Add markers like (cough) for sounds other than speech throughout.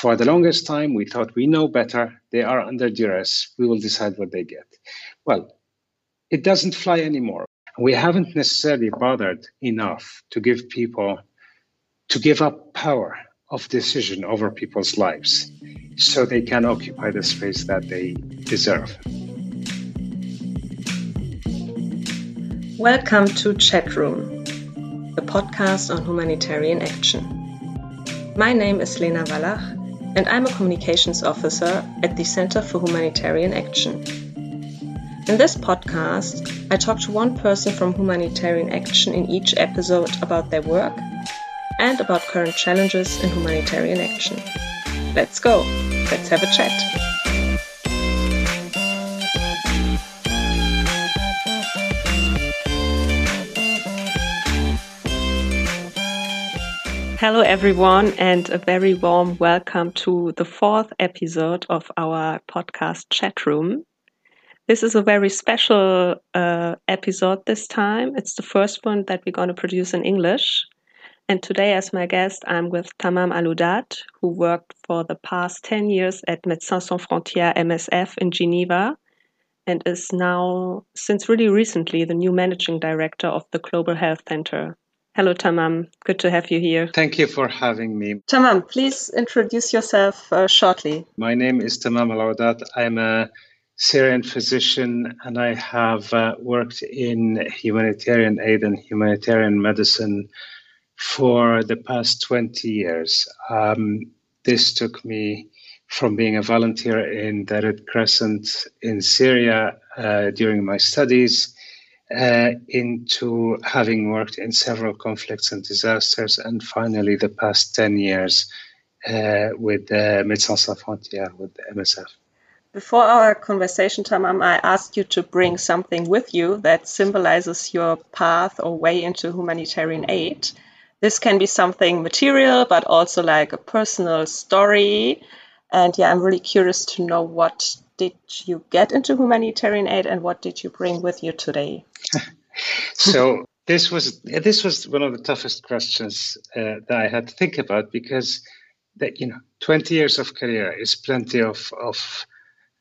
For the longest time, we thought we know better. They are under duress. We will decide what they get. Well, it doesn't fly anymore. We haven't necessarily bothered enough to give people, to give up power of decision over people's lives so they can occupy the space that they deserve. Welcome to Chatroom, the podcast on humanitarian action. My name is Lena Wallach, and I'm a communications officer at the Center for Humanitarian Action. In this podcast, I talk to one person from humanitarian action in each episode about their work and about current challenges in humanitarian action. Let's go, let's have a chat. Hello, everyone, and a very warm welcome to the fourth episode of our podcast chat room. This is a very special uh, episode this time. It's the first one that we're going to produce in English. And today, as my guest, I'm with Tamam Aloudat, who worked for the past 10 years at Médecins Sans Frontières MSF in Geneva and is now, since really recently, the new managing director of the Global Health Center. Hello, Tamam. Good to have you here. Thank you for having me. Tamam, please introduce yourself uh, shortly. My name is Tamam Aloudat. I'm a Syrian physician and I have uh, worked in humanitarian aid and humanitarian medicine for the past 20 years. Um, this took me from being a volunteer in the Red Crescent in Syria uh, during my studies uh, into having worked in several conflicts and disasters, and finally the past 10 years uh, with uh, Médecins Sans Frontières, with MSF. Before our conversation, Tamam, I asked you to bring something with you that symbolizes your path or way into humanitarian aid. This can be something material, but also like a personal story. And yeah, I'm really curious to know what did you get into humanitarian aid and what did you bring with you today? (laughs) so this was this was one of the toughest questions uh, that I had to think about because that you know 20 years of career is plenty of of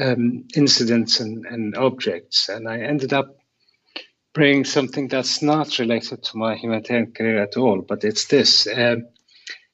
um, incidents and, and objects, and I ended up bringing something that's not related to my humanitarian career at all, but it's this. Um,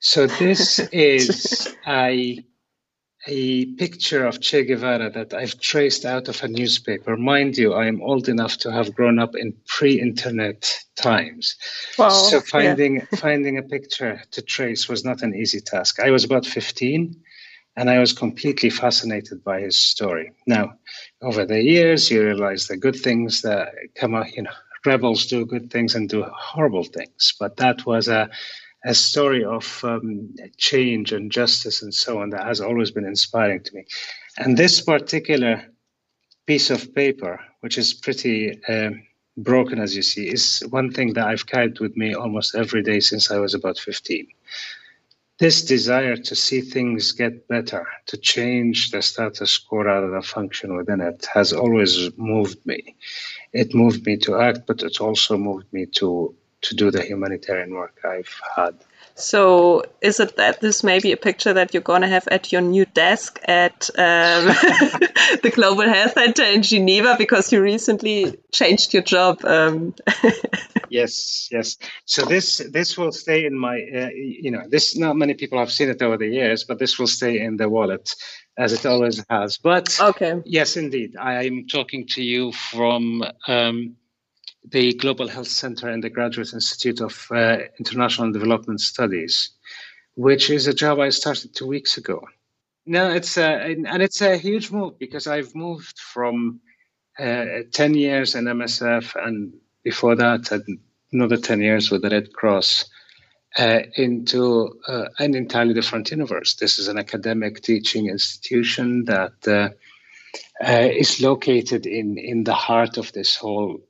so this (laughs) is a a picture of Che Guevara that I've traced out of a newspaper. Mind you, I am old enough to have grown up in pre-internet times. Wow, so finding yeah. finding a picture to trace was not an easy task. I was about 15 and I was completely fascinated by his story. Now, over the years, you realize the good things that come out, you know, rebels do good things and do horrible things. But that was a a story of um, change and justice and so on that has always been inspiring to me. And this particular piece of paper, which is pretty um, broken as you see, is one thing that I've carried with me almost every day since I was about 15. This desire to see things get better, to change the status quo rather than function within it, has always moved me. It moved me to act, but it also moved me to to do the humanitarian work I've had. So, is it that this may be a picture that you're going to have at your new desk at um, (laughs) the Global Health Center in Geneva because you recently changed your job? Um. (laughs) yes, yes. So this this will stay in my, uh, you know, this not many people have seen it over the years, but this will stay in the wallet as it always has. But okay, yes, indeed, I am talking to you from. Um, the Global Health Center and the Graduate Institute of uh, International Development Studies, which is a job I started two weeks ago. No, it's a, and it's a huge move because I've moved from uh, 10 years in MSF and before that another 10 years with the Red Cross uh, into uh, an entirely different universe. This is an academic teaching institution that uh, uh, is located in, in the heart of this whole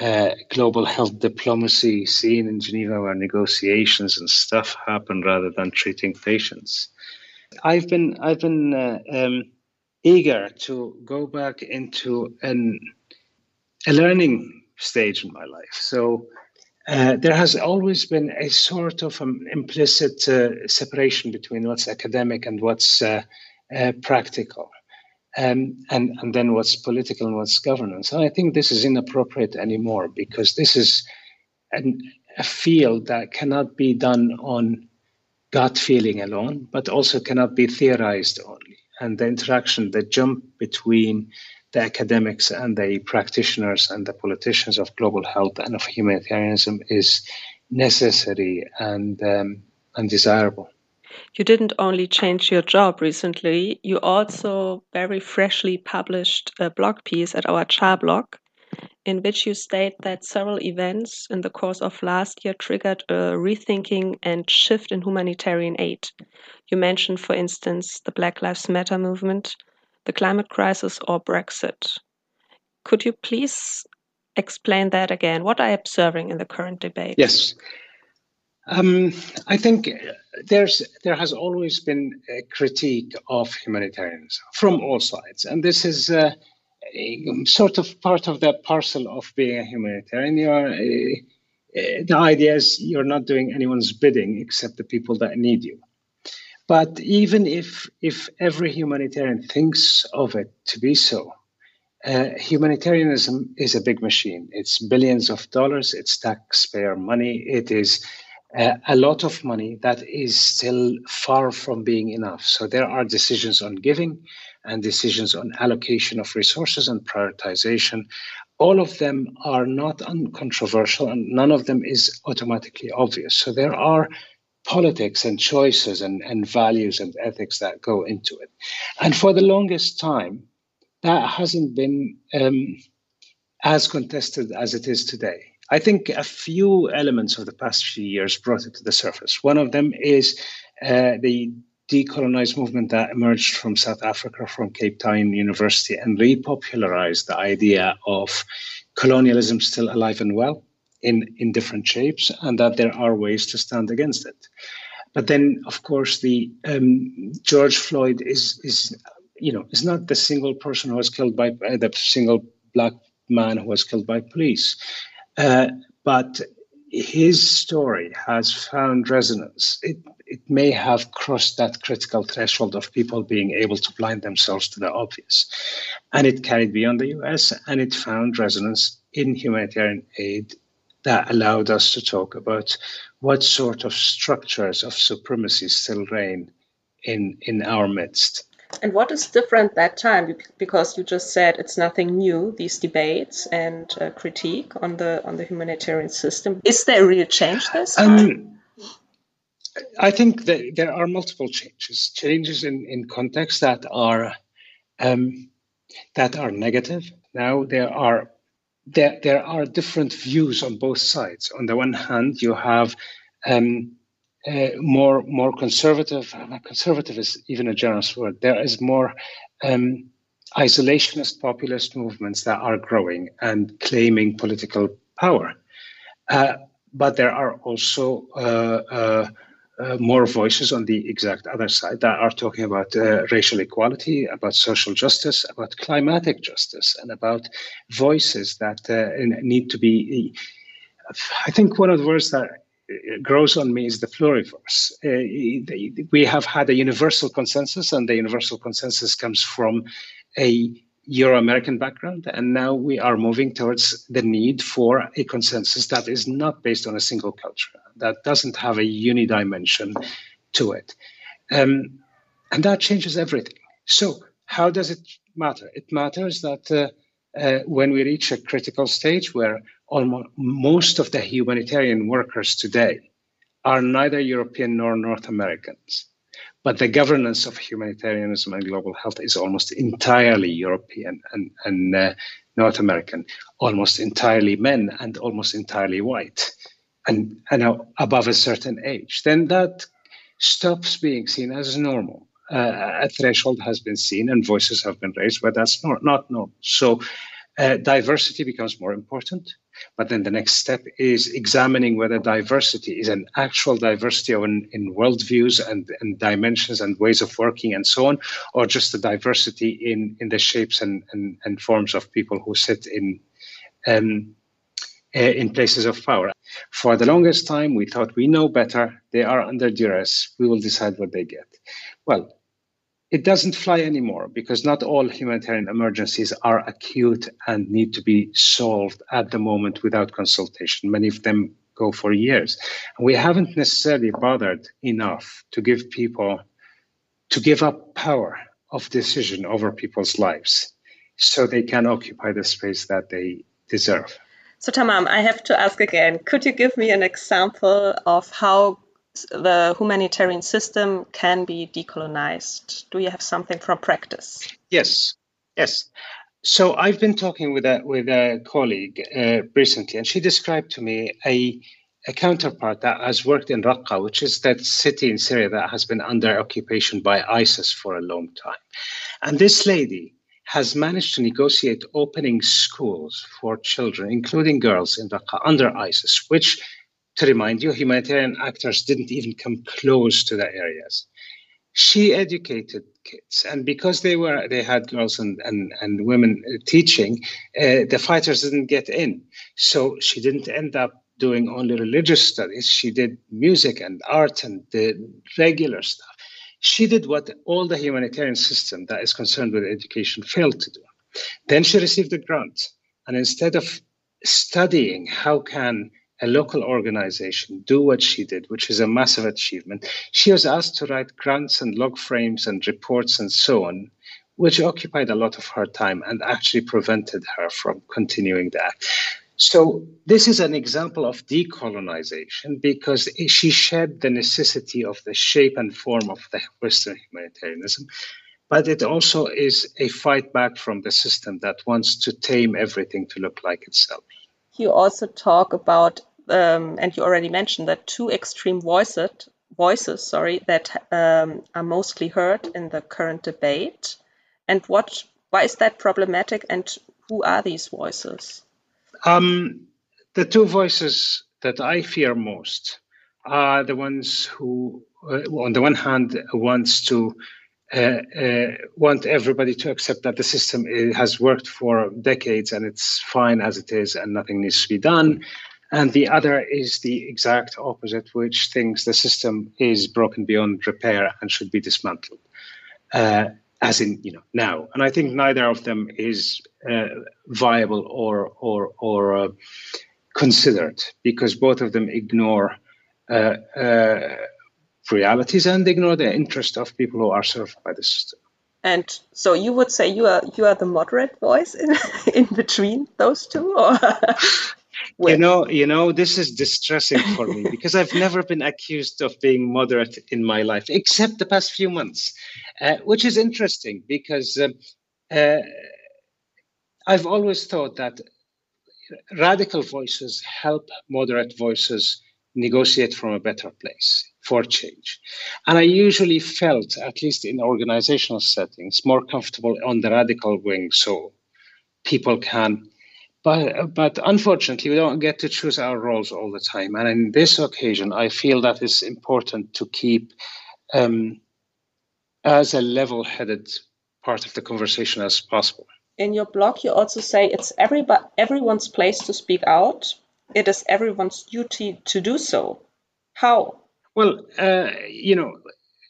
uh, global health diplomacy scene in Geneva where negotiations and stuff happen rather than treating patients. I've been I've been uh, um, eager to go back into an a learning stage in my life. So uh, there has always been a sort of um, implicit uh, separation between what's academic and what's uh practical, um, and, and then what's political and what's governance. And I think this is inappropriate anymore because this is an, a field that cannot be done on gut feeling alone, but also cannot be theorized only. And the interaction, the jump between the academics and the practitioners and the politicians of global health and of humanitarianism is necessary and um, undesirable. You didn't only change your job recently, you also very freshly published a blog piece at our CHA blog in which you state that several events in the course of last year triggered a rethinking and shift in humanitarian aid. You mentioned, for instance, the Black Lives Matter movement, the climate crisis, or Brexit. Could you please explain that again? What are you observing in the current debate? Yes. Um, I think there's there has always been a critique of humanitarianism from all sides, and this is uh, sort of part of that parcel of being a humanitarian. You are, uh, uh, the idea is you're not doing anyone's bidding except the people that need you. But even if if every humanitarian thinks of it to be so, uh, humanitarianism is a big machine. It's billions of dollars. It's taxpayer money. It is uh, a lot of money that is still far from being enough. So there are decisions on giving and decisions on allocation of resources and prioritization. All of them are not uncontroversial, and none of them is automatically obvious. So there are politics and choices and, and values and ethics that go into it. And for the longest time, that hasn't been um, as contested as it is today. I think a few elements of the past few years brought it to the surface. One of them is uh, the decolonized movement that emerged from South Africa, from Cape Town University, and repopularized the idea of colonialism still alive and well in, in different shapes and that there are ways to stand against it. But then, of course, the um, George Floyd is is you know is not the single person who was killed by uh, the single black man who was killed by police, uh, but his story has found resonance. It it may have crossed that critical threshold of people being able to blind themselves to the obvious, and it carried beyond the U.S. and it found resonance in humanitarian aid that allowed us to talk about what sort of structures of supremacy still reign in, in our midst. And what is different that time? Because you just said it's nothing new. These debates and uh, critique on the on the humanitarian system. Is there a real change this? Um, I think that there are multiple changes. Changes in, in context that are um, that are negative. Now there are there, there are different views on both sides. On the one hand, you have um, uh, more more conservative. Conservative is even a generous word. There is more um, isolationist populist movements that are growing and claiming political power. Uh, but there are also uh, uh uh, more voices on the exact other side that are talking about uh, racial equality, about social justice, about climatic justice, and about voices that need to be. I think one of the words that grows on me is the pluriverse. Uh, we have had a universal consensus, and the universal consensus comes from a Euro American background, and now we are moving towards the need for a consensus that is not based on a single culture, that doesn't have a unidimension to it. Um, and that changes everything. So, how does it matter? It matters that uh, uh, when we reach a critical stage where almost most of the humanitarian workers today are neither European nor North Americans, but the governance of humanitarianism and global health is almost entirely European and, and uh, North American, almost entirely men and almost entirely white, and, and above a certain age. Then that stops being seen as normal. A threshold has been seen and voices have been raised, but that's not, not normal. So uh, diversity becomes more important. But then the next step is examining whether diversity is an actual diversity in, in worldviews and, and dimensions and ways of working and so on, or just a diversity in, in the shapes and, and, and forms of people who sit in um, uh, in places of power. For the longest time, we thought we know better. They are under duress. We will decide what they get. Well, it doesn't fly anymore because not all humanitarian emergencies are acute and need to be solved at the moment without consultation. Many of them go for years. And we haven't necessarily bothered enough to give people, to give up power of decision over people's lives so they can occupy the space that they deserve. So, Tamam, I have to ask again could you give me an example of how the humanitarian system can be decolonized? Do you have something from practice? Yes, yes. So I've been talking with a with a colleague uh, recently, and she described to me a a counterpart that has worked in Raqqa, which is that city in Syria that has been under occupation by ISIS for a long time. And this lady has managed to negotiate opening schools for children, including girls in Raqqa, under ISIS, which to remind you, humanitarian actors didn't even come close to the areas. She educated kids, and because they were they had girls and and, and women teaching, uh, the fighters didn't get in. So she didn't end up doing only religious studies. She did music and art and the regular stuff. She did what all the humanitarian system that is concerned with education failed to do. Then she received a grant, and instead of studying how can a local organization do what she did, which is a massive achievement. She was asked to write grants and log frames and reports and so on, which occupied a lot of her time and actually prevented her from continuing that. So, this is an example of decolonization because she shed the necessity of the shape and form of the Western humanitarianism. But it also is a fight back from the system that wants to tame everything to look like itself you also talk about, um, and you already mentioned that two extreme voices, voices, sorry, that um, are mostly heard in the current debate. And what, why is that problematic? And who are these voices? Um, the two voices that I fear most are the ones who, uh, on the one hand, wants to uh, uh, want everybody to accept that the system has worked for decades and it's fine as it is and nothing needs to be done. And the other is the exact opposite, which thinks the system is broken beyond repair and should be dismantled, uh, as in you know now. And I think neither of them is uh, viable or or or uh, considered because both of them ignore uh, realities and ignore the interest of people who are served by the system. And so you would say you are you are the moderate voice in, (laughs) in between those two, or (laughs) you know, you know, this is distressing for me (laughs) because I've never been accused of being moderate in my life, except the past few months, uh, which is interesting because um, uh, I've always thought that radical voices help moderate voices negotiate from a better place for change. And I usually felt, at least in organizational settings, more comfortable on the radical wing so people can. But, but unfortunately, we don't get to choose our roles all the time. And in this occasion, I feel that it's important to keep um, as a level headed part of the conversation as possible. In your blog, you also say it's everybody, everyone's place to speak out. It is everyone's duty to do so. How? Well, uh, you know,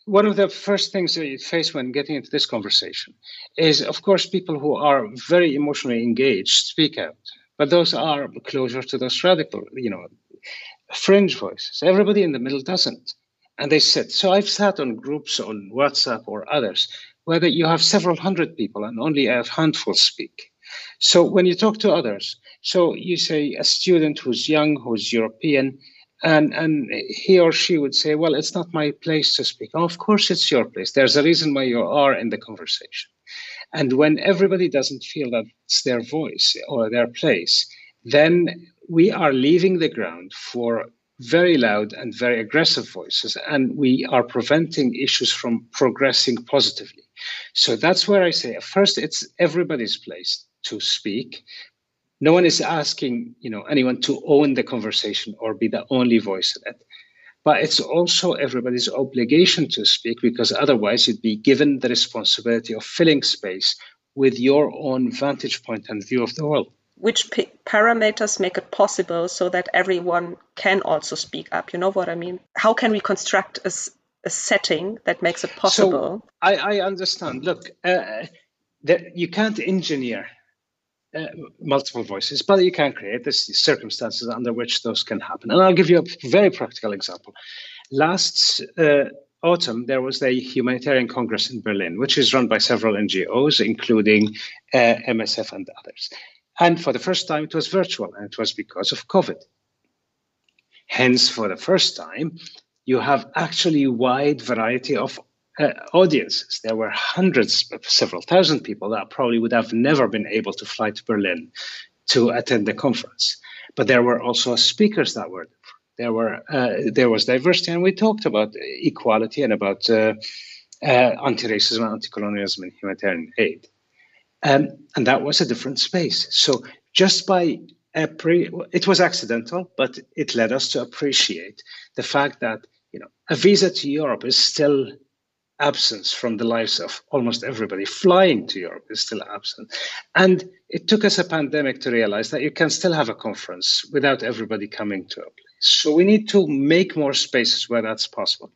one of the first things that you face when getting into this conversation is, of course, people who are very emotionally engaged speak out, but those are closer to those radical, you know, fringe voices. Everybody in the middle doesn't, and they sit. So I've sat on groups on WhatsApp or others where you have several hundred people and only a handful speak. So when you talk to others, so you say a student who's young, who's European, and and he or she would say well it's not my place to speak. Of course it's your place. There's a reason why you are in the conversation. And when everybody doesn't feel that it's their voice or their place then we are leaving the ground for very loud and very aggressive voices and we are preventing issues from progressing positively. So that's where i say first it's everybody's place to speak no one is asking you know anyone to own the conversation or be the only voice in it but it's also everybody's obligation to speak because otherwise you'd be given the responsibility of filling space with your own vantage point and view of the world which parameters make it possible so that everyone can also speak up? You know what I mean? How can we construct a, a setting that makes it possible? So I, I understand. Look, uh, that you can't engineer uh, multiple voices, but you can create the circumstances under which those can happen. And I'll give you a very practical example. Last uh, autumn, there was a Humanitarian Congress in Berlin, which is run by several NGOs, including uh, MSF and others. And for the first time, it was virtual, and it was because of COVID. Hence, for the first time, you have actually wide variety of uh, audiences. There were hundreds, several thousand people that probably would have never been able to fly to Berlin to attend the conference. But there were also speakers that were there were uh, there was diversity, and we talked about equality and about uh, uh, anti-racism, anti-colonialism, and humanitarian aid, um, and that was a different space. So just by pre- it was accidental, but it led us to appreciate the fact that you know a visa to Europe is still absence from the lives of almost everybody. Flying to Europe is still absent. And it took us a pandemic to realize that you can still have a conference without everybody coming to a place. So we need to make more spaces where that's possible.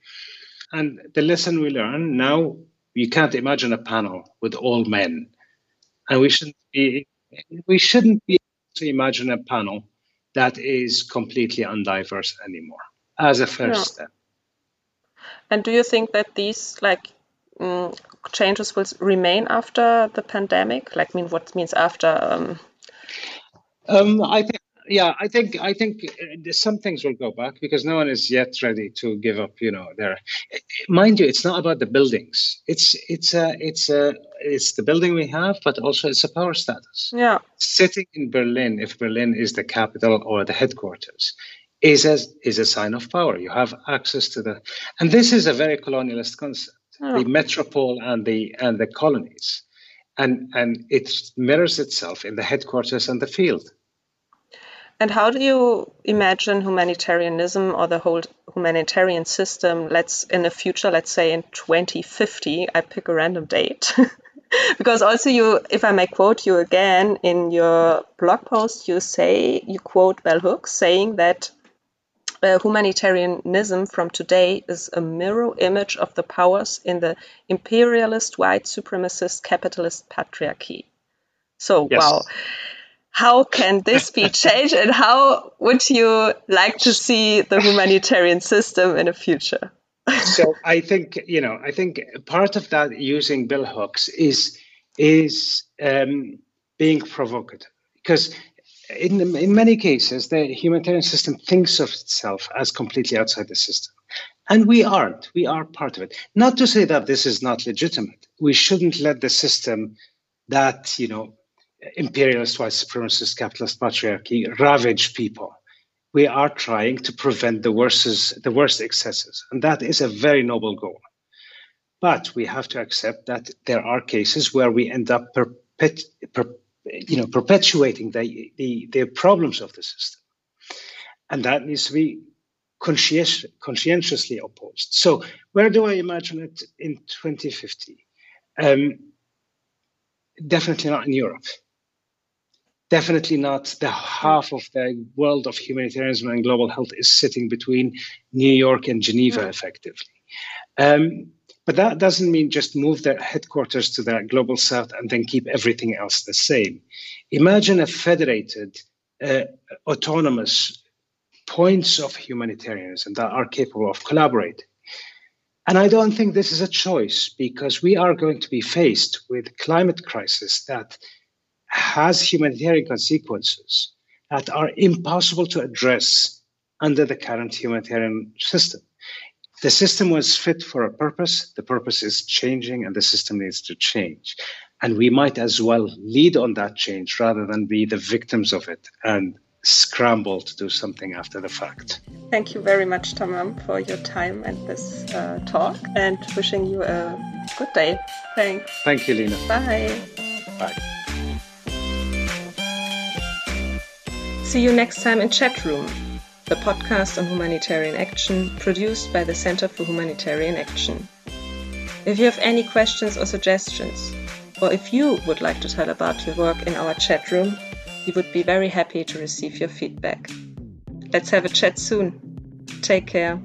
And the lesson we learn now, you can't imagine a panel with all men. And we shouldn't be we shouldn't be able to imagine a panel that is completely undiverse anymore as a first step. And do you think that these like um, changes will remain after the pandemic? Like, mean, what means after? Um... Um, I think, yeah, I think, I think uh, some things will go back because no one is yet ready to give up. You know, there, mind you, it's not about the buildings. It's it's a it's a it's the building we have, but also it's a power status. Yeah, sitting in Berlin, if Berlin is the capital or the headquarters, is a, is a sign of power. You have access to the, and this is a very colonialist concept, oh. the metropole and the and the colonies, and and it mirrors itself in the headquarters and the field. And how do you imagine humanitarianism or the whole humanitarian system? Let's in the future, let's say in 2050, I pick a random date. (laughs) because also you if i may quote you again in your blog post you say you quote bell hooks saying that uh, humanitarianism from today is a mirror image of the powers in the imperialist, white supremacist, capitalist patriarchy. So, yes. wow. How can this be (laughs) changed, and how would you like to see the humanitarian system in the future? (laughs) so, I think you know, I think part of that using bell hooks is is um, being provocative because in, in many cases, the humanitarian system thinks of itself as completely outside the system. And we aren't. We are part of it. Not to say that this is not legitimate. We shouldn't let the system that, you know, imperialist, white supremacist, capitalist patriarchy ravage people. We are trying to prevent the worst, the worst excesses. And that is a very noble goal. But we have to accept that there are cases where we end up perpet- per- you know, perpetuating the, the, the problems of the system. And that needs to be conscientious, conscientiously opposed. So, where do I imagine it in 2050? Um, definitely not in Europe. Definitely not the half of the world of humanitarianism and global health is sitting between New York and Geneva, effectively. Um, but that doesn't mean just move their headquarters to the global south and then keep everything else the same. Imagine a federated, uh, autonomous points of humanitarianism that are capable of collaborating. And I don't think this is a choice because we are going to be faced with climate crisis that has humanitarian consequences that are impossible to address under the current humanitarian system the system was fit for a purpose. The purpose is changing, and the system needs to change. And we might as well lead on that change rather than be the victims of it and scramble to do something after the fact. Thank you very much, Tamam, for your time and this uh, talk, and wishing you a good day. Thanks. Thank you, Lena. Bye. Bye. See you next time in chat room the podcast on humanitarian action produced by the Center for Humanitarian Action. If you have any questions or suggestions, or if you would like to tell about your work in our chat room, We would be very happy to receive your feedback. Let's have a chat soon. Take care.